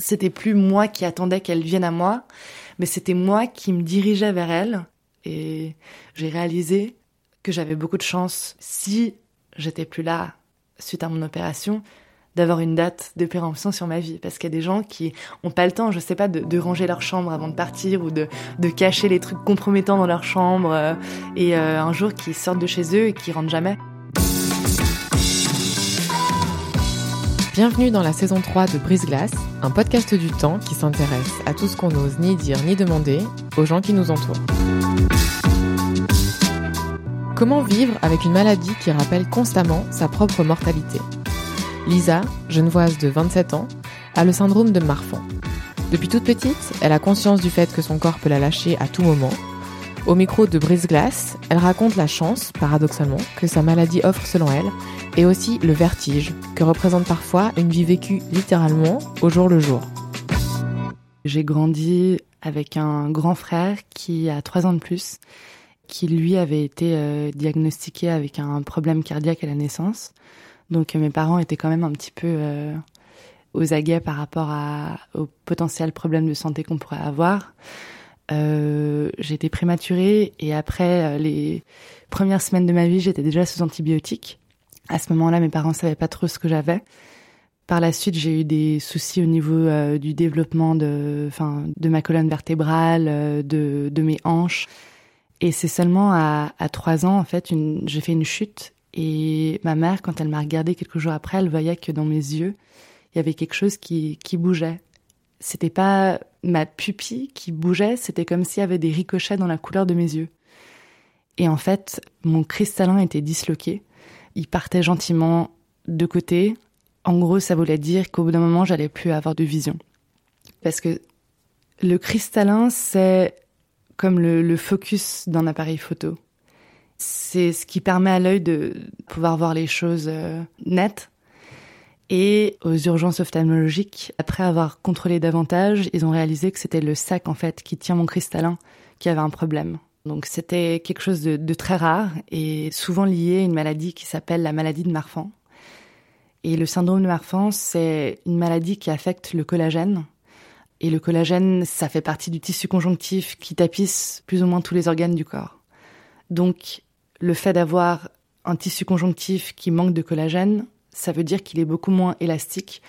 c'était plus moi qui attendais qu'elle vienne à moi, mais c'était moi qui me dirigeais vers elle. Et j'ai réalisé que j'avais beaucoup de chance, si j'étais plus là suite à mon opération, d'avoir une date de péremption sur ma vie. Parce qu'il y a des gens qui ont pas le temps, je sais pas, de, ranger leur chambre avant de partir ou de, cacher les trucs compromettants dans leur chambre euh, et euh, un jour qui sortent de chez eux et qui rentrent jamais. Bienvenue dans la saison 3 de Brise Glace, un podcast du temps qui s'intéresse à tout ce qu'on n'ose ni dire ni demander aux gens qui nous entourent. Comment vivre avec une maladie qui rappelle constamment sa propre mortalité? Lisa, genevoise de 27 ans, a le syndrome de Marfan. Depuis toute petite, elle a conscience du fait que son corps peut la lâcher à tout moment. Au micro de Brise Glace, elle raconte la chance, paradoxalement, que sa maladie offre selon elle et aussi le vertige que représente parfois une vie vécue littéralement au jour le jour. J'ai grandi avec un grand frère qui a trois ans de plus, qui lui avait été euh, diagnostiqué avec un problème cardiaque à la naissance. Donc mes parents étaient quand même un petit peu euh, aux aguets par rapport aux potentiels problèmes de santé qu'on pourrait avoir. Euh, été prématurée et après les premières semaines de ma vie, j'étais déjà sous antibiotiques. À ce moment-là, mes parents savaient pas trop ce que j'avais. Par la suite, j'ai eu des soucis au niveau euh, du développement de, enfin, de ma colonne vertébrale, euh, de, mes hanches. Et c'est seulement à, à trois ans, en fait, j'ai fait une chute. Et ma mère, quand elle m'a regardée quelques jours après, elle voyait que dans mes yeux, il y avait quelque chose qui, qui bougeait. C'était pas ma pupille qui bougeait, c'était comme s'il y avait des ricochets dans la couleur de mes yeux. Et en fait, mon cristallin était disloqué il partait gentiment de côté. En gros, ça voulait dire qu'au bout d'un moment, j'allais plus avoir de vision. Parce que le cristallin, c'est comme le, focus d'un appareil photo. C'est ce qui permet à l'œil de pouvoir voir les choses euh, nettes. Et aux urgences ophtalmologiques, après avoir contrôlé davantage, ils ont réalisé que c'était le sac en fait qui tient mon cristallin qui avait un problème. Donc c'était quelque chose de, très rare et souvent lié à une maladie qui s'appelle la maladie de Marfan. Et le syndrome de Marfan, c'est une maladie qui affecte le collagène. Et le collagène, ça fait partie du tissu conjonctif qui tapisse plus ou moins tous les organes du corps. Donc le fait d'avoir un tissu conjonctif qui manque de collagène, ça veut dire qu'il est beaucoup moins élastique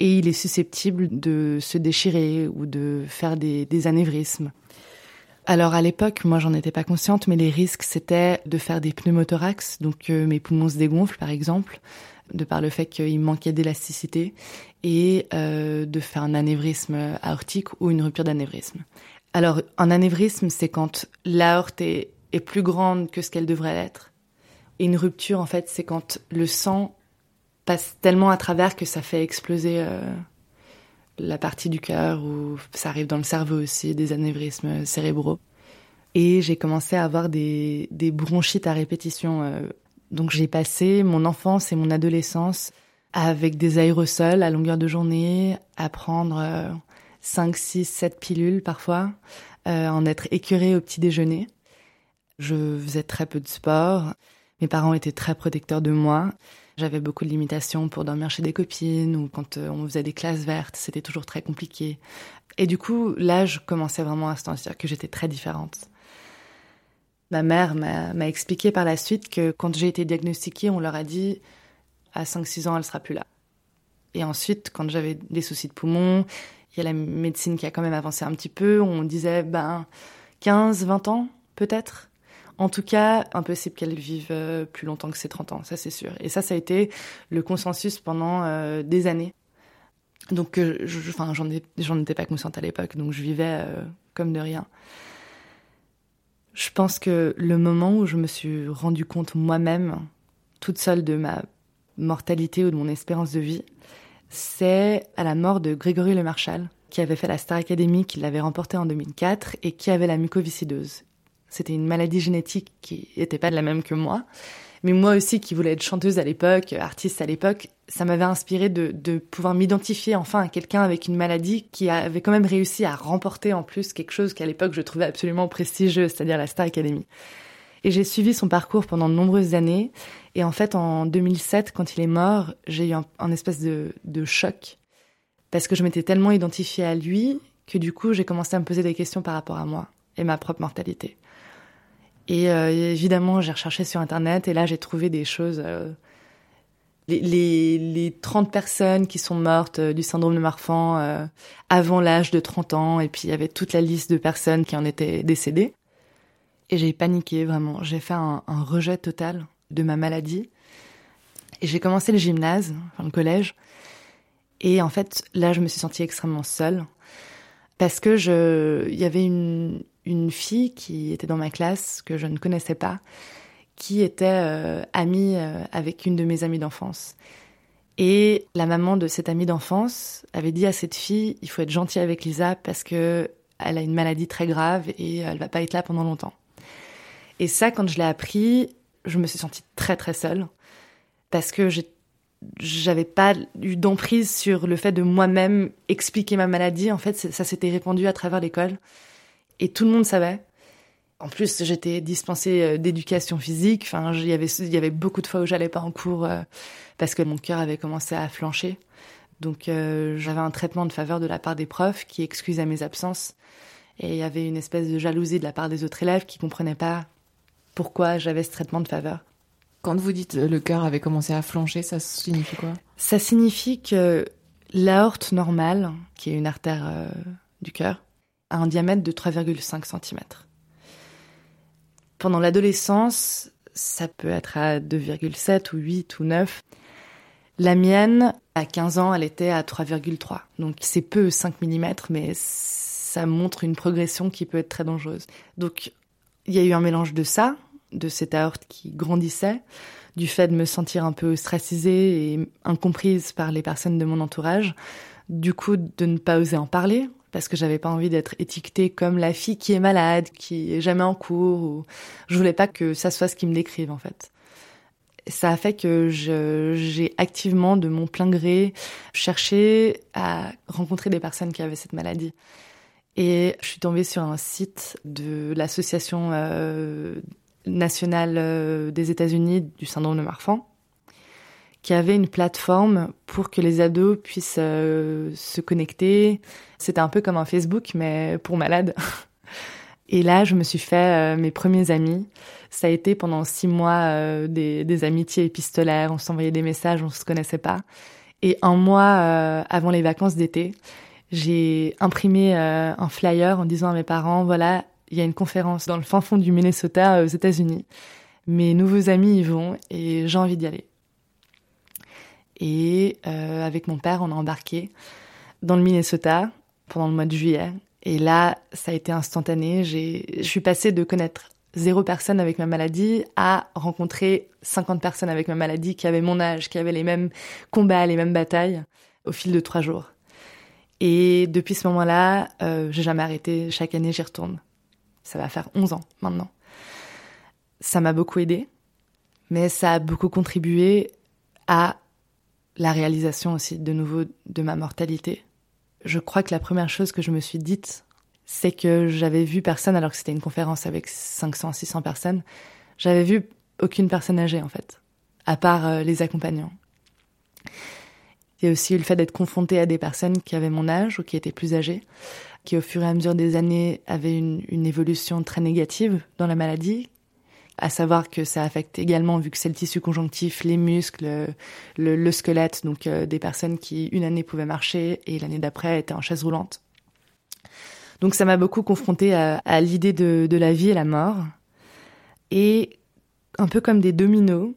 et il est susceptible de se déchirer ou de faire des, anévrismes. Alors à l'époque, moi j'en étais pas consciente, mais les risques c'était de faire des pneumothorax, donc euh, mes poumons se dégonflent par exemple, de par le fait qu'il manquait d'élasticité, et euh, de faire un anévrisme aortique ou une rupture d'anévrisme. Alors un anévrisme, c'est quand l'aorte est, plus grande que ce qu'elle devrait être. Et une rupture, en fait, c'est quand le sang passe tellement à travers que ça fait exploser euh, la partie du cœur ou ça arrive dans le cerveau aussi, des anévrismes cérébraux. Et j'ai commencé à avoir des, des bronchites à répétition. Euh. Donc j'ai passé mon enfance et mon adolescence avec des aérosols à longueur de journée, à prendre 5, 6, 7 pilules parfois, euh, en être écœurée au petit déjeuner. Je faisais très peu de sport. Mes parents étaient très protecteurs de moi. J'avais beaucoup de limitations pour dormir chez des copines ou quand euh, on faisait des classes vertes, c'était toujours très compliqué. Et du coup, là, je commençais vraiment à se sentir que j'étais très différente. Ma mère m'a expliqué par la suite que quand j'ai été diagnostiquée, on leur a dit à 5-6 ans, elle sera plus là. Et ensuite, quand j'avais des soucis de poumons, il y a la médecine qui a quand même avancé un petit peu. On disait, ben, 15, 20 ans, peut-être. En tout cas, impossible qu'elle vive euh, plus longtemps que ses 30 ans, ça c'est sûr. Et ça, ça a été le consensus pendant euh, des années. Donc, euh, enfin, j'en, étais pas consciente à l'époque, donc je vivais comme de rien. Je pense que le moment où je me suis rendu compte moi-même, toute seule de ma mortalité ou de mon espérance de vie, c'est à la mort de Grégory Le Marchal, qui avait fait la Star Academy, qui l'avait remporté en 2004 et qui avait la mucoviscidose. C'était une maladie génétique qui n'était pas de la même que moi. Mais moi aussi, qui voulais être chanteuse à l'époque, artiste à l'époque, ça m'avait inspiré de, pouvoir m'identifier enfin à quelqu'un avec une maladie qui avait quand même réussi à remporter en plus quelque chose qu'à l'époque je trouvais absolument prestigieux, c'est-à-dire la Star Academy. Et j'ai suivi son parcours pendant de nombreuses années. Et en fait, en 2007, quand il est mort, j'ai eu un, espèce de, de choc. Parce que je m'étais tellement identifiée à lui que du coup, j'ai commencé à me poser des questions par rapport à moi et ma propre mortalité. Et euh, évidemment, j'ai recherché sur Internet et là, j'ai trouvé des choses. Euh, les, les, les, 30 personnes qui sont mortes euh, du syndrome de Marfan euh, avant l'âge de 30 ans, et puis il y avait toute la liste de personnes qui en étaient décédées. Et j'ai paniqué vraiment. J'ai fait un, un, rejet total de ma maladie. Et j'ai commencé le gymnase, enfin le collège. Et en fait, là, je me suis sentie extrêmement seule parce que je, il y avait une, une fille qui était dans ma classe que je ne connaissais pas, qui était euh, amie euh, avec une de mes amies d'enfance. Et la maman de cette amie d'enfance avait dit à cette fille, il faut être gentil avec Lisa parce que elle a une maladie très grave et elle va pas être là pendant longtemps. Et ça, quand je l'ai appris, je me suis sentie très très seule parce que j'avais pas eu d'emprise sur le fait de moi-même expliquer ma maladie. En fait, ça s'était répandu à travers l'école et tout le monde savait. En plus, j'étais dispensée euh, d'éducation physique. Enfin, il y avait, il y avait beaucoup de fois où j'allais pas en cours euh, parce que mon cœur avait commencé à flancher. Donc, euh, j'avais un traitement de faveur de la part des profs qui excusait mes absences. Et il y avait une espèce de jalousie de la part des autres élèves qui comprenaient pas pourquoi j'avais ce traitement de faveur. Quand vous dites le cœur avait commencé à flancher, ça signifie quoi? Ça signifie que l'aorte normale, qui est une artère du cœur, a un diamètre de 3,5 cm. Pendant l'adolescence, ça peut être à 2,7 ou 8 ou 9. La mienne, à 15 ans, elle était à 3,3. Donc c'est peu 5 mm, mais ça montre une progression qui peut être très dangereuse. Donc il y a eu un mélange de ça, de cette aorte qui grandissait, du fait de me sentir un peu ostracisée et incomprise par les personnes de mon entourage, du coup de ne pas oser en parler, parce que j'avais pas envie d'être étiquetée comme la fille qui est malade, qui est jamais en cours. Ou... Je voulais pas que ça soit ce qu'ils me décrivent en fait. Ça a fait que j'ai activement, de mon plein gré, cherché à rencontrer des personnes qui avaient cette maladie. Et je suis tombée sur un site de l'association euh, nationale euh, des États-Unis du syndrome de Marfan, qui avait une plateforme pour que les ados puissent euh, se connecter. C'était un peu comme un Facebook, mais pour malades. Et là, je me suis fait euh, mes premiers amis. Ça a été pendant six mois euh, des, amitiés épistolaires. On s'envoyait des messages, on se connaissait pas. Et un mois avant les vacances d'été, j'ai imprimé un flyer en disant à mes parents, voilà, il y a une conférence dans le fin fond du Minnesota aux États-Unis. Mes nouveaux amis y vont et j'ai envie d'y aller. Et euh, avec mon père, on a embarqué dans le Minnesota pendant le mois de juillet. Et là, ça a été instantané. Je suis passée de connaître zéro personne avec ma maladie à rencontrer 50 personnes avec ma maladie qui avaient mon âge, qui avaient les mêmes combats, les mêmes batailles au fil de trois jours. Et depuis ce moment-là, euh, j'ai jamais arrêté. Chaque année, j'y retourne. Ça va faire 11 ans maintenant. Ça m'a beaucoup aidé, mais ça a beaucoup contribué à la réalisation aussi de nouveau de ma mortalité. Je crois que la première chose que je me suis dite, c'est que j'avais vu personne, alors que c'était une conférence avec 500, 600 personnes, j'avais vu aucune personne âgée en fait, à part euh, les accompagnants. Il y a aussi eu le fait d'être confrontée à des personnes qui avaient mon âge ou qui étaient plus âgées, qui au fur et à mesure des années avaient une évolution très négative dans la maladie, à savoir que ça affecte également, vu que c'est le tissu conjonctif, les muscles, le, le squelette, donc euh, des personnes qui une année pouvaient marcher et l'année d'après étaient en chaise roulante. Donc ça m'a beaucoup confrontée à, à l'idée de, de, la vie et la mort. Et un peu comme des dominos,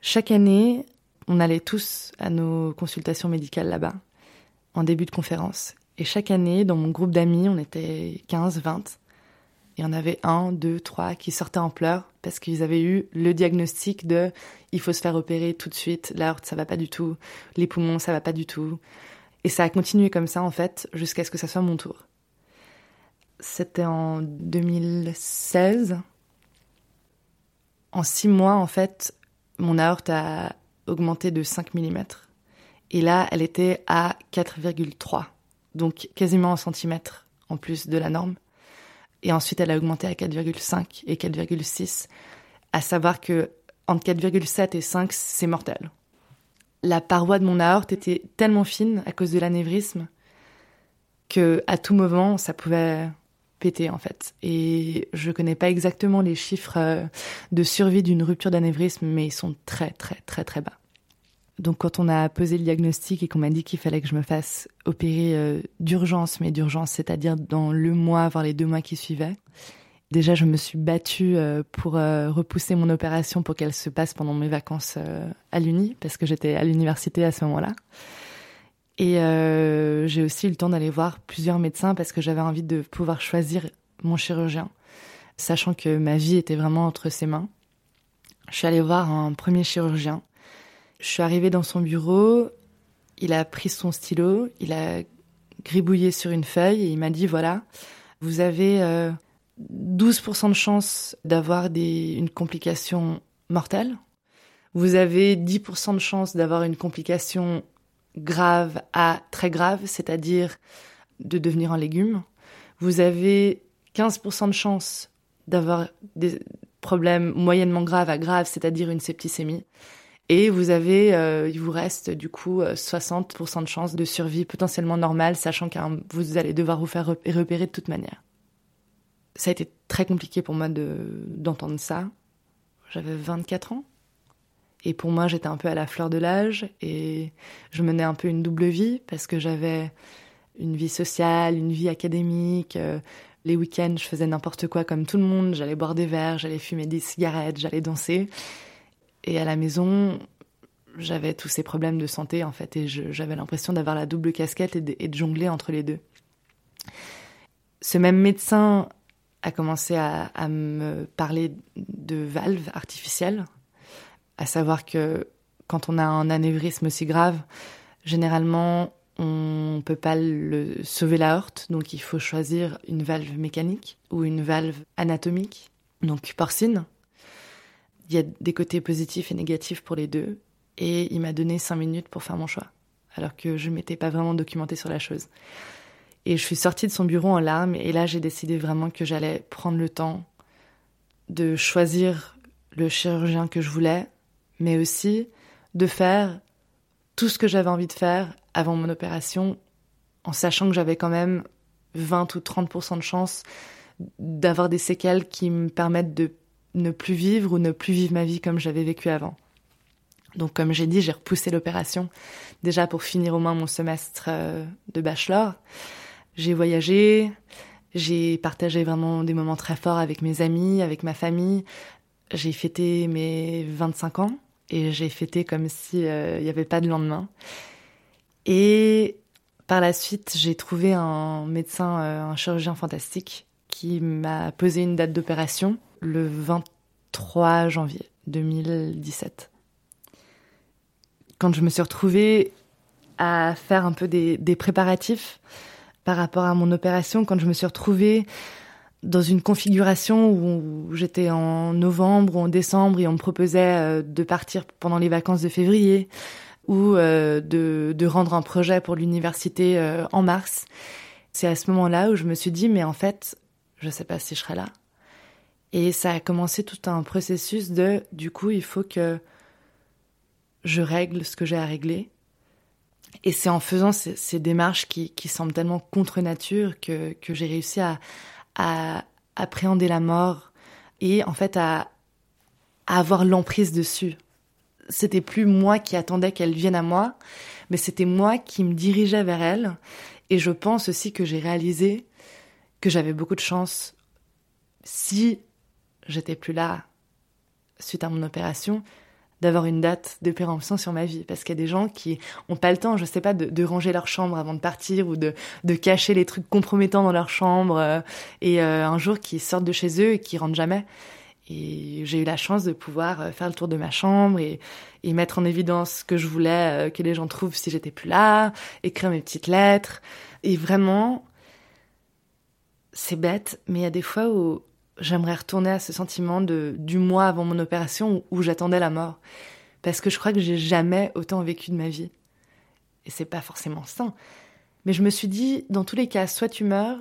chaque année, on allait tous à nos consultations médicales là-bas, en début de conférence. Et chaque année, dans mon groupe d'amis, on était 15, 20. Et on avait un, deux, trois qui sortaient en pleurs parce qu'ils avaient eu le diagnostic de il faut se faire opérer tout de suite, l'aorte ça va pas du tout, les poumons ça va pas du tout. Et ça a continué comme ça en fait jusqu'à ce que ça soit mon tour. C'était en 2016. En six mois en fait, mon aorte a augmenté de 5 mm. Et là, elle était à 4,3, donc quasiment un centimètre en plus de la norme. Et ensuite, elle a augmenté à 4,5 et 4,6. À savoir que entre 4,7 et 5, c'est mortel. La paroi de mon aorte était tellement fine à cause de l'anévrisme que à tout moment, ça pouvait péter en fait. Et je connais pas exactement les chiffres euh, de survie d'une rupture d'anévrisme, mais ils sont très très très très bas. Donc quand on a posé le diagnostic et qu'on m'a dit qu'il fallait que je me fasse opérer euh, d'urgence, mais d'urgence, c'est-à-dire dans le mois, voire les deux mois qui suivaient, déjà je me suis battue euh, pour euh, repousser mon opération pour qu'elle se passe pendant mes vacances à l'Uni, parce que j'étais à l'université à ce moment-là. Et j'ai aussi eu le temps d'aller voir plusieurs médecins parce que j'avais envie de pouvoir choisir mon chirurgien, sachant que ma vie était vraiment entre ses mains. Je suis allée voir un premier chirurgien je suis arrivée dans son bureau, il a pris son stylo, il a gribouillé sur une feuille et il m'a dit voilà, vous avez 12% euh, de chance d'avoir une complication mortelle. Vous avez 10% de chance d'avoir une complication grave à très grave, c'est-à-dire de devenir un légume. Vous avez 15% de chance d'avoir des problèmes moyennement graves à graves, c'est-à-dire une septicémie. Et vous avez, euh, il vous reste du coup 60% euh, de chances de survie potentiellement normale, sachant que vous allez devoir vous faire repérer de toute manière. Ça a été très compliqué pour moi de d'entendre ça. J'avais 24 ans. Et pour moi, j'étais un peu à la fleur de l'âge et je menais un peu une double vie parce que j'avais une vie sociale, une vie académique. Euh, les week-ends, je faisais n'importe quoi comme tout le monde. J'allais boire des verres, j'allais fumer des cigarettes, j'allais danser. Et à la maison, j'avais tous ces problèmes de santé en fait, et j'avais l'impression d'avoir la double casquette et de, jongler entre les deux. Ce même médecin a commencé à, me parler de valves artificielles, à savoir que quand on a un anévrisme aussi grave, généralement on ne peut pas le sauver la horte, donc il faut choisir une valve mécanique ou une valve anatomique, donc porcine. Il y a des côtés positifs et négatifs pour les deux. Et il m'a donné cinq minutes pour faire mon choix, alors que je m'étais pas vraiment documentée sur la chose. Et je suis sortie de son bureau en larmes, et là j'ai décidé vraiment que j'allais prendre le temps de choisir le chirurgien que je voulais, mais aussi de faire tout ce que j'avais envie de faire avant mon opération, en sachant que j'avais quand même 20 ou 30% de chance d'avoir des séquelles qui me permettent de ne plus vivre ou ne plus vivre ma vie comme j'avais vécu avant. Donc comme j'ai dit, j'ai repoussé l'opération déjà pour finir au moins mon semestre euh, de bachelor. J'ai voyagé, j'ai partagé vraiment des moments très forts avec mes amis, avec ma famille. J'ai fêté mes 25 ans et j'ai fêté comme si euh, n'y avait pas de lendemain. Et par la suite, j'ai trouvé un médecin, euh, un chirurgien fantastique qui m'a posé une date d'opération le 23 janvier 2017. Quand je me suis retrouvée à faire un peu des, préparatifs par rapport à mon opération, quand je me suis retrouvée dans une configuration où j'étais en novembre ou en décembre et on me proposait euh, de partir pendant les vacances de février ou euh, de, rendre un projet pour l'université euh, en mars. C'est à ce moment-là où je me suis dit, mais en fait, je sais pas si je serai là. Et ça a commencé tout un processus de, du coup, il faut que je règle ce que j'ai à régler. Et c'est en faisant ces, démarches qui, qui, semblent tellement contre nature que, que j'ai réussi à, appréhender la mort et en fait à, à avoir l'emprise dessus. C'était plus moi qui attendais qu'elle vienne à moi, mais c'était moi qui me dirigeais vers elle. Et je pense aussi que j'ai réalisé que j'avais beaucoup de chance si j'étais plus là suite à mon opération, d'avoir une date de péremption sur ma vie. Parce qu'il y a des gens qui ont pas le temps, je sais pas, de, ranger leur chambre avant de partir ou de, de cacher les trucs compromettants dans leur chambre euh, et euh, un jour qui sortent de chez eux et qui rentrent jamais. Et j'ai eu la chance de pouvoir euh, faire le tour de ma chambre et, et mettre en évidence ce que je voulais que les gens trouvent si j'étais plus là, écrire mes petites lettres. Et vraiment, c'est bête, mais il y a des fois où j'aimerais retourner à ce sentiment de du mois avant mon opération où, j'attendais la mort. Parce que je crois que j'ai jamais autant vécu de ma vie. Et c'est pas forcément sain. Mais je me suis dit dans tous les cas soit tu meurs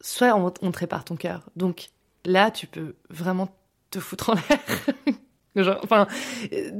soit on, on te répare ton cœur. Donc là tu peux vraiment te foutre en l'air. Enfin euh,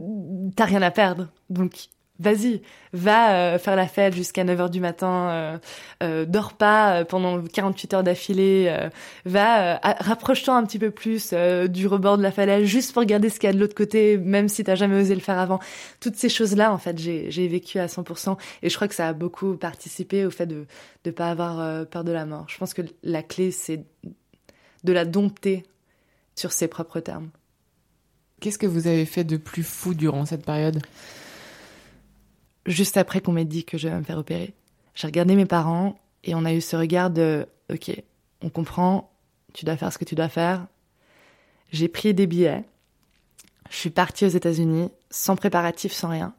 t'as rien à perdre. Donc vas-y, va euh, faire la fête jusqu'à 9h du matin, euh, euh, dors pas pendant 48 heures d'affilée, va, rapproche-toi un petit peu plus du rebord de la falaise juste pour regarder ce qu'il y a de l'autre côté, même si t'as jamais osé le faire avant. Toutes ces choses-là, en fait, j'ai vécu à 100% et je crois que ça a beaucoup participé au fait de ne pas avoir peur de la mort. Je pense que la clé, c'est de la dompter sur ses propres termes. Qu'est-ce que vous avez fait de plus fou durant cette période? Juste après qu'on m'ait dit que je vais me faire opérer. J'ai regardé mes parents et on a eu ce regard de OK, on comprend, tu dois faire ce que tu dois faire. J'ai pris des billets. Je suis partie aux États-Unis sans préparatif, sans rien.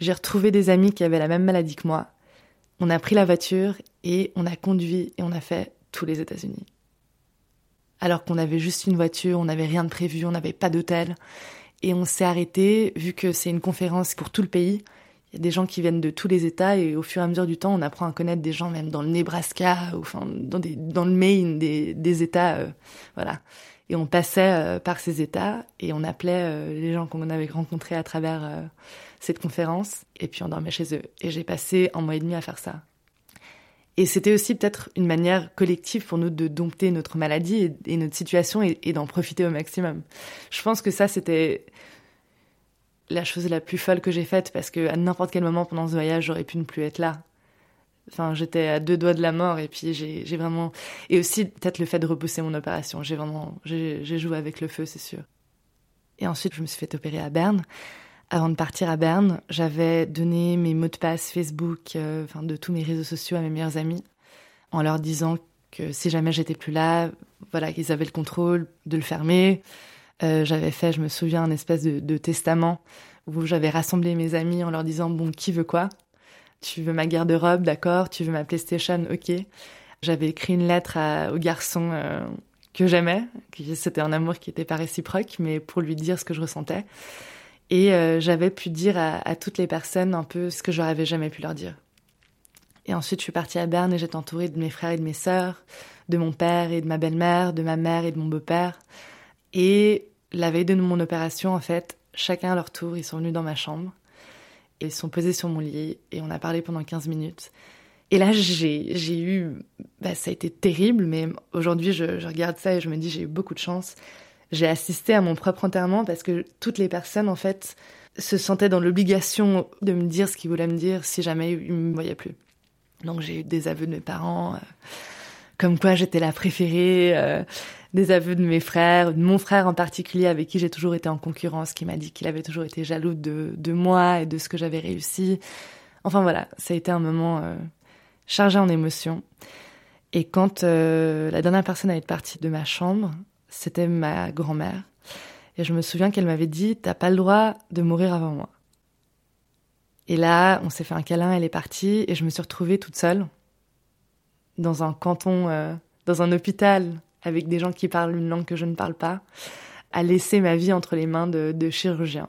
J'ai retrouvé des amis qui avaient la même maladie que moi. On a pris la voiture et on a conduit et on a fait tous les États-Unis. Alors qu'on avait juste une voiture, on n'avait rien de prévu, on n'avait pas d'hôtel. Et on s'est arrêté, vu que c'est une conférence pour tout le pays, il y a des gens qui viennent de tous les États et au fur et à mesure du temps, on apprend à connaître des gens même dans le Nebraska ou enfin dans, des, dans le Maine, des, des États, euh, voilà. Et on passait euh, par ces États et on appelait euh, les gens qu'on avait rencontrés à travers cette conférence et puis on dormait chez eux. Et j'ai passé un mois et demi à faire ça. Et c'était aussi peut-être une manière collective pour nous de dompter notre maladie et, notre situation et d'en profiter au maximum. Je pense que ça, c'était la chose la plus folle que j'ai faite parce que à n'importe quel moment pendant ce voyage, j'aurais pu ne plus être là. Enfin, j'étais à deux doigts de la mort et puis j'ai vraiment et aussi peut-être le fait de repousser mon opération. J'ai vraiment j'ai joué avec le feu, c'est sûr. Et ensuite, je me suis fait opérer à Berne. Avant de partir à Berne, j'avais donné mes mots de passe Facebook, euh, enfin de tous mes réseaux sociaux à mes meilleurs amis, en leur disant que si jamais j'étais plus là, voilà, qu'ils avaient le contrôle de le fermer, euh, j'avais fait, je me souviens, un espèce de, testament où j'avais rassemblé mes amis en leur disant bon, qui veut quoi? Tu veux ma garde-robe, d'accord? Tu veux ma PlayStation, ok. J'avais écrit une lettre au garçon euh, que j'aimais, c'était un amour qui n'était pas réciproque, mais pour lui dire ce que je ressentais. Et euh, j'avais pu dire à, toutes les personnes un peu ce que je n'avais jamais pu leur dire. Et ensuite, je suis partie à Berne et j'étais entourée de mes frères et de mes sœurs, de mon père et de ma belle-mère, de ma mère et de mon beau-père. Et la veille de mon opération, en fait, chacun à leur tour, ils sont venus dans ma chambre. Et ils sont posés sur mon lit et on a parlé pendant 15 minutes. Et là, j'ai, eu, bah, ça a été terrible, mais aujourd'hui, je, je regarde ça et je me dis, j'ai eu beaucoup de chance. J'ai assisté à mon propre enterrement parce que toutes les personnes, en fait, se sentaient dans l'obligation de me dire ce qu'ils voulaient me dire si jamais ils me voyaient plus. Donc j'ai eu des aveux de mes parents, euh, comme quoi j'étais la préférée. Euh, des aveux de mes frères, de mon frère en particulier avec qui j'ai toujours été en concurrence, qui m'a dit qu'il avait toujours été jaloux de, de moi et de ce que j'avais réussi. Enfin voilà, ça a été un moment euh, chargé en émotions. Et quand euh, la dernière personne à être partie de ma chambre, c'était ma grand-mère. Et je me souviens qu'elle m'avait dit, t'as pas le droit de mourir avant moi. Et là, on s'est fait un câlin, elle est partie, et je me suis retrouvée toute seule, dans un canton, euh, dans un hôpital avec des gens qui parlent une langue que je ne parle pas, à laisser ma vie entre les mains de, chirurgiens.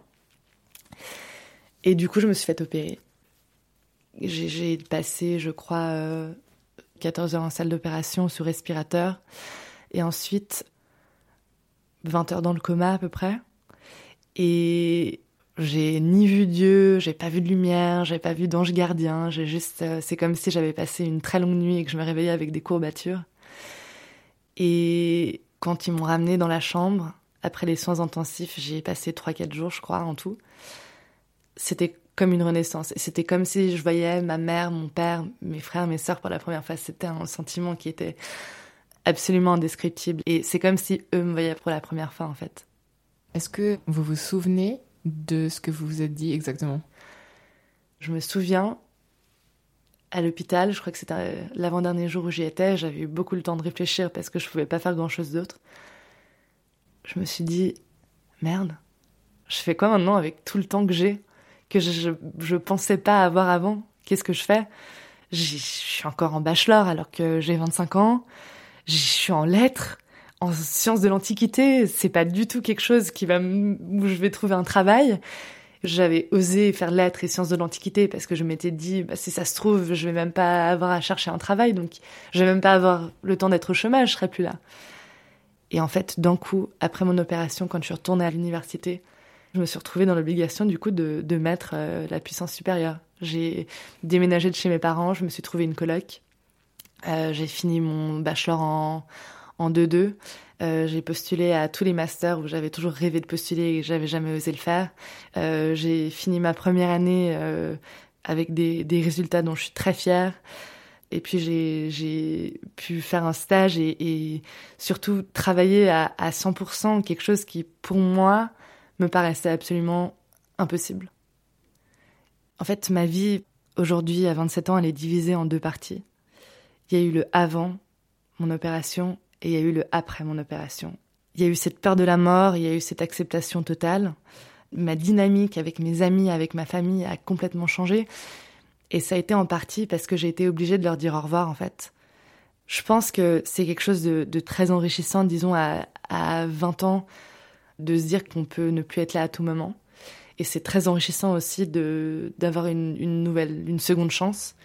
Et du coup, je me suis fait opérer. J'ai passé, je crois, 14 euh, heures en salle d'opération sous respirateur. Et ensuite, 20 heures dans le coma à peu près. Et j'ai ni vu Dieu, j'ai pas vu de lumière, j'ai pas vu d'ange gardien. J'ai juste, euh, c'est comme si j'avais passé une très longue nuit et que je me réveillais avec des courbatures. Et quand ils m'ont ramené dans la chambre, après les soins intensifs, j'ai passé 3-4 jours, je crois, en tout. C'était comme une renaissance. Et c'était comme si je voyais ma mère, mon père, mes frères, mes sœurs pour la première fois. C'était un sentiment qui était absolument indescriptible. Et c'est comme si eux me voyaient pour la première fois, en fait. Est-ce que vous vous souvenez de ce que vous vous êtes dit exactement? Je me souviens, à l'hôpital, je crois que c'était euh, l'avant-dernier jour où j'y étais, j'avais eu beaucoup le temps de réfléchir parce que je pouvais pas faire grand-chose d'autre. Je me suis dit, merde, je fais quoi maintenant avec tout le temps que j'ai, que je, je, pensais pas avoir avant? Qu'est-ce que je fais? Je suis encore en bachelor alors que j'ai 25 ans, je suis en lettres, en sciences de l'Antiquité, c'est pas du tout quelque chose qui va où je vais trouver un travail. J'avais osé faire lettres et sciences de l'Antiquité parce que je m'étais dit, bah, si ça se trouve, je vais même pas avoir à chercher un travail, donc je vais même pas avoir le temps d'être au chômage, je serai plus là. Et en fait, d'un coup, après mon opération, quand je suis retournée à l'université, je me suis retrouvée dans l'obligation du coup de, de mettre euh, la puissance supérieure. J'ai déménagé de chez mes parents, je me suis trouvé une coloc. Euh, j'ai fini mon bachelor en, en 2-2. Euh, j'ai postulé à tous les masters où j'avais toujours rêvé de postuler et j'avais jamais osé le faire. Euh, j'ai fini ma première année euh, avec des, résultats dont je suis très fière. Et puis j'ai pu faire un stage et, et surtout travailler à, à 100%, quelque chose qui pour moi me paraissait absolument impossible. En fait, ma vie aujourd'hui à 27 ans, elle est divisée en deux parties. Il y a eu le avant mon opération et il y a eu le après mon opération. Il y a eu cette peur de la mort, il y a eu cette acceptation totale. Ma dynamique avec mes amis, avec ma famille a complètement changé. Et ça a été en partie parce que j'ai été obligée de leur dire au revoir, en fait. Je pense que c'est quelque chose de, très enrichissant, disons, à, à 20 ans, de se dire qu'on peut ne plus être là à tout moment. Et c'est très enrichissant aussi d'avoir une, nouvelle, une seconde chance.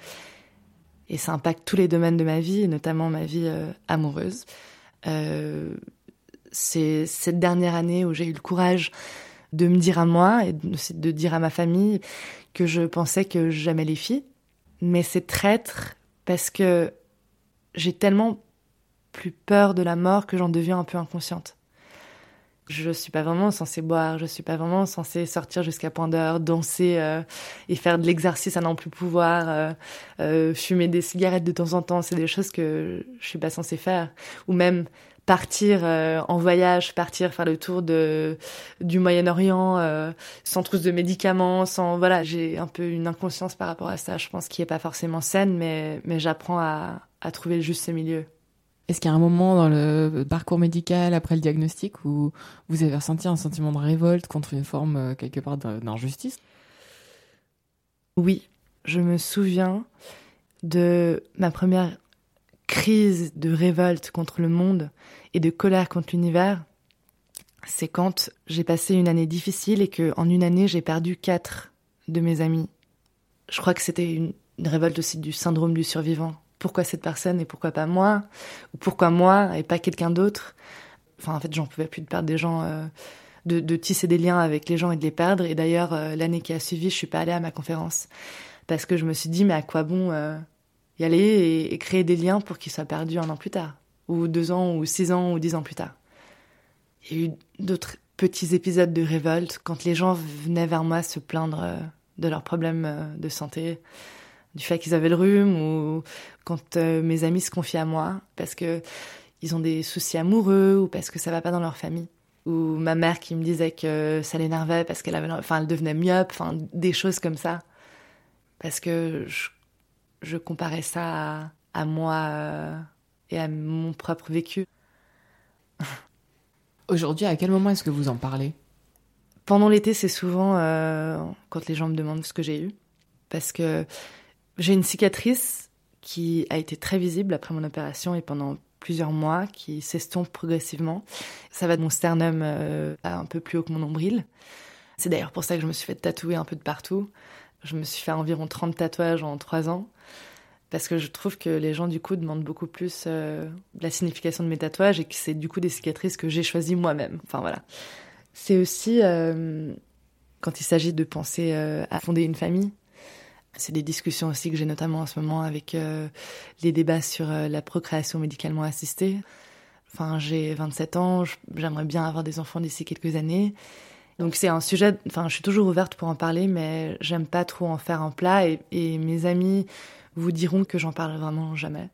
Et ça impacte tous les domaines de ma vie, et notamment ma vie euh, amoureuse. Euh, c'est cette dernière année où j'ai eu le courage de me dire à moi et de, dire à ma famille que je pensais que j'aimais les filles. Mais c'est traître parce que j'ai tellement plus peur de la mort que j'en deviens un peu inconsciente je suis pas vraiment censée boire, je suis pas vraiment censée sortir jusqu'à point d'heure, danser euh, et faire de l'exercice à n'en plus pouvoir, euh, euh, fumer des cigarettes de temps en temps, c'est des choses que je suis pas censée faire. Ou même partir en voyage, partir faire le tour de du Moyen-Orient sans trousse de médicaments, sans voilà, j'ai un peu une inconscience par rapport à ça, je pense qui est pas forcément saine mais mais j'apprends à à trouver le juste milieu. Est-ce qu'il y a un moment dans le parcours médical après le diagnostic où vous avez ressenti un sentiment de révolte contre une forme euh, quelque part d'injustice Oui, je me souviens de ma première crise de révolte contre le monde et de colère contre l'univers. C'est quand j'ai passé une année difficile et que en une année j'ai perdu quatre de mes amis. Je crois que c'était une révolte aussi du syndrome du survivant pourquoi cette personne et pourquoi pas moi ou pourquoi moi et pas quelqu'un d'autre. Enfin en fait j'en pouvais plus de perdre des gens euh, de, tisser des liens avec les gens et de les perdre. Et d'ailleurs euh, l'année qui a suivi je suis pas allée à ma conférence. Parce que je me suis dit mais à quoi bon euh, y aller et, et, créer des liens pour qu'ils soient perdus un an plus tard ou deux ans ou six ans ou dix ans plus tard. Il y a eu d'autres petits épisodes de révolte quand les gens venaient vers moi se plaindre de leurs problèmes de santé du fait qu'ils avaient le rhume ou quand euh, mes amis se confient à moi parce que ils ont des soucis amoureux ou parce que ça va pas dans leur famille. Ou ma mère qui me disait que ça l'énervait parce qu'elle avait enfin elle devenait myope enfin des choses comme ça. Parce que je, je comparais ça à, à moi euh, et à mon propre vécu. Aujourd'hui, à quel moment est-ce que vous en parlez? Pendant l'été, c'est souvent euh, quand les gens me demandent ce que j'ai eu. Parce que j'ai une cicatrice qui a été très visible après mon opération et pendant plusieurs mois, qui s'estompe progressivement. Ça va de mon sternum euh, à un peu plus haut que mon nombril. C'est d'ailleurs pour ça que je me suis fait tatouer un peu de partout. Je me suis fait environ 30 tatouages en 3 ans. Parce que je trouve que les gens, du coup, demandent beaucoup plus euh, la signification de mes tatouages et que c'est du coup des cicatrices que j'ai choisies moi-même. Enfin voilà. C'est aussi euh, quand il s'agit de penser euh, à fonder une famille. C'est des discussions aussi que j'ai notamment en ce moment avec euh, les débats sur euh, la procréation médicalement assistée. Enfin, j'ai 27 ans, j'aimerais bien avoir des enfants d'ici quelques années. Donc c'est un sujet, enfin je suis toujours ouverte pour en parler, mais j'aime pas trop en faire un plat et, mes amis vous diront que j'en parle vraiment jamais.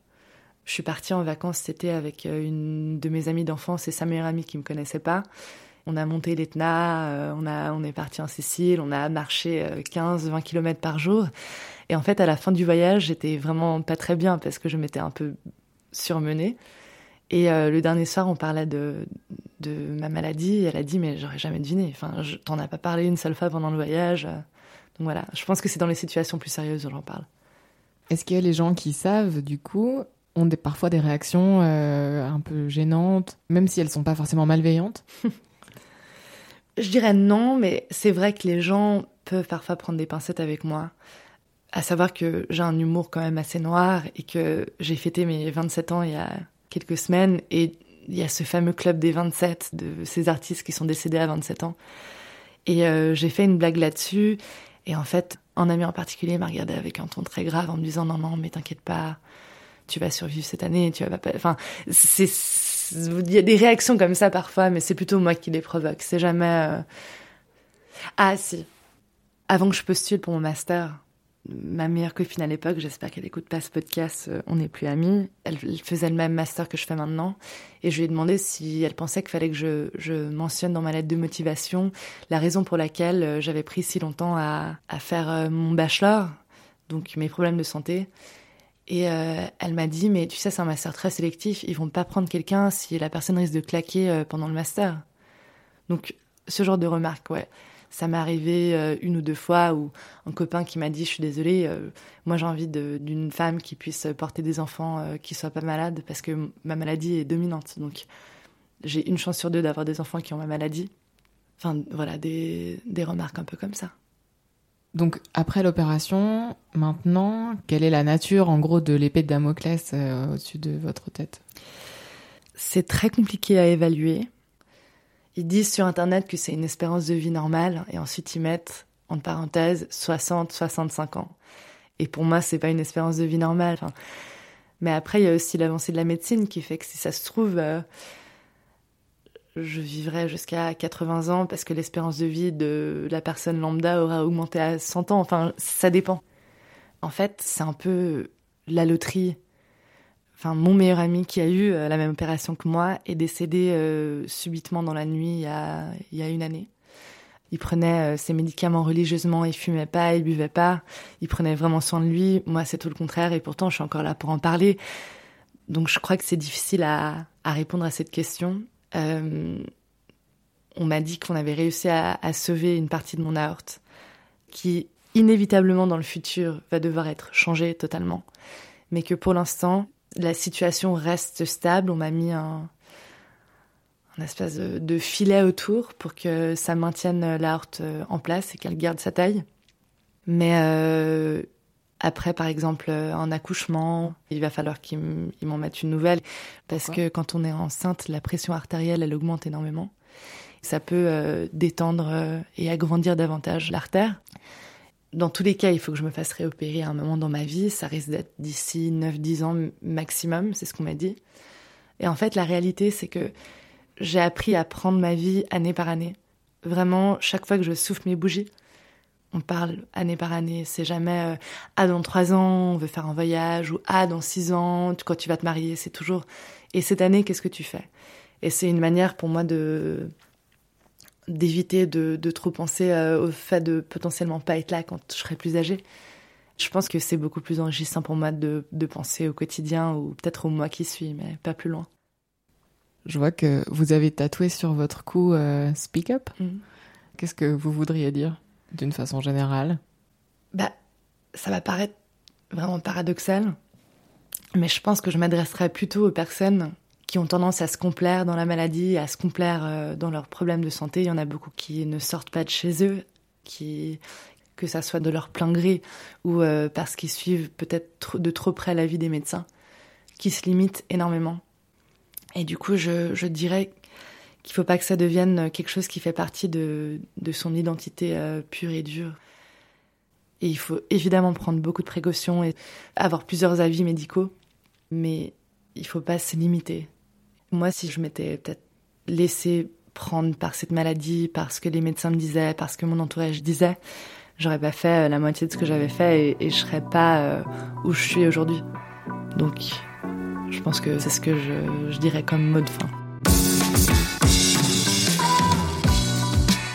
Je suis partie en vacances été avec euh, une de mes amies d'enfance et sa meilleure amie qui me connaissait pas. On a monté l'Etna, on, a, on est parti en Sicile, on a marché 15-20 km par jour. Et en fait, à la fin du voyage, j'étais vraiment pas très bien parce que je m'étais un peu surmenée. Et le dernier soir, on parlait de, de ma maladie. Et elle a dit, mais j'aurais jamais deviné. Enfin, je t'en as pas parlé une seule fois pendant le voyage. Donc voilà, je pense que c'est dans les situations plus sérieuses où j'en parle. Est-ce qu'il y a les gens qui savent, du coup, ont des, parfois des réactions euh, un peu gênantes, même si elles sont pas forcément malveillantes? Je dirais non, mais c'est vrai que les gens peuvent parfois prendre des pincettes avec moi. À savoir que j'ai un humour quand même assez noir et que j'ai fêté mes 27 ans il y a quelques semaines et il y a ce fameux club des 27 de ces artistes qui sont décédés à 27 ans. Et euh, j'ai fait une blague là-dessus. Et en fait, un ami en particulier m'a regardé avec un ton très grave en me disant non, non, mais t'inquiète pas, tu vas survivre cette année, tu vas pas. Enfin, c'est. Il y a des réactions comme ça parfois, mais c'est plutôt moi qui les provoque. C'est jamais. Euh, ah, si. Avant que je postule pour mon master, ma meilleure copine à l'époque, j'espère qu'elle écoute pas ce podcast, euh, on n'est plus amis. Elle, faisait le même master que je fais maintenant. Et je lui ai demandé si elle pensait qu'il fallait que je, mentionne dans ma lettre de motivation la raison pour laquelle euh, j'avais pris si longtemps à, faire mon bachelor, donc mes problèmes de santé. Et elle m'a dit, mais tu sais, c'est un master très sélectif, ils vont pas prendre quelqu'un si la personne risque de claquer pendant le master. Donc, ce genre de remarque, ouais. Ça m'est arrivé euh, une ou deux fois où un copain qui m'a dit je suis désolée, euh, moi j'ai envie d'une femme qui puisse porter des enfants euh, qui soient pas malades parce que ma maladie est dominante. Donc j'ai une chance sur deux d'avoir des enfants qui ont ma maladie. Enfin voilà, des, des remarques un peu comme ça. Donc après l'opération, maintenant, quelle est la nature en gros de l'épée de Damoclès au-dessus de votre tête? C'est très compliqué à évaluer. Ils disent sur Internet que c'est une espérance de vie normale et ensuite ils mettent, entre parenthèses, 60, 65 ans. Et pour moi, c'est pas une espérance de vie normale. mais après, il y a aussi l'avancée de la médecine qui fait que si ça se trouve, euh, je vivrai jusqu'à 80 ans parce que l'espérance de vie de la personne lambda aura augmenté à 100 ans. Enfin, ça dépend. En fait, c'est un peu la loterie enfin mon meilleur ami qui a eu euh, la même opération que moi est décédé euh, subitement dans la nuit il y a, une année. Il prenait euh, ses médicaments religieusement, il fumait pas, il buvait pas, il prenait vraiment soin de lui. Moi, c'est tout le contraire et pourtant, je suis encore là pour en parler. Donc, je crois que c'est difficile à, répondre à cette question. Euh, on m'a dit qu'on avait réussi à, sauver une partie de mon aorte qui, inévitablement, dans le futur, va devoir être changée totalement. Mais que pour l'instant, la situation reste stable. On m'a mis un, espèce de, filet autour pour que ça maintienne la horte euh, en place et qu'elle garde sa taille. Mais euh, après, par exemple, un accouchement, il va falloir qu'ils m'en mettent une nouvelle parce que quand on est enceinte, la pression artérielle, elle augmente énormément. Ça peut euh, détendre et agrandir davantage l'artère. Dans tous les cas, il faut que je me fasse réopérer à un moment dans ma vie. Ça risque d'être d'ici 9-10 ans maximum, c'est ce qu'on m'a dit. Et en fait, la réalité, c'est que j'ai appris à prendre ma vie année par année. Vraiment, chaque fois que je souffle mes bougies, on parle année par année. C'est jamais euh, ah dans trois ans on veut faire un voyage ou ah dans six ans quand tu vas te marier. C'est toujours et cette année qu'est-ce que tu fais? Et c'est une manière pour moi de d'éviter de, de, trop penser euh, au fait de potentiellement pas être là quand je serai plus âgée. Je pense que c'est beaucoup plus enrichissant pour moi de, de penser au quotidien ou peut-être au mois qui suit, mais pas plus loin. Je vois que vous avez tatoué sur votre cou euh, Speak Up. Mm. Qu'est-ce que vous voudriez dire? D'une façon générale Bah, ça va paraître vraiment paradoxal, mais je pense que je m'adresserais plutôt aux personnes qui ont tendance à se complaire dans la maladie, à se complaire euh, dans leurs problèmes de santé. Il y en a beaucoup qui ne sortent pas de chez eux, qui que ça soit de leur plein gré ou euh, parce qu'ils suivent peut-être de trop près la vie des médecins, qui se limitent énormément. Et du coup, je, je dirais qu'il faut pas que ça devienne quelque chose qui fait partie de, son identité euh, pure et dure. Et il faut évidemment prendre beaucoup de précautions et avoir plusieurs avis médicaux, mais il faut pas se limiter. Moi, si je m'étais peut-être laissé prendre par cette maladie, parce que les médecins me disaient, parce que mon entourage disait, j'aurais pas fait euh, la moitié de ce que j'avais fait et, et, je serais pas euh, où je suis aujourd'hui. Donc, je pense que c'est ce que je, je dirais comme mot de fin.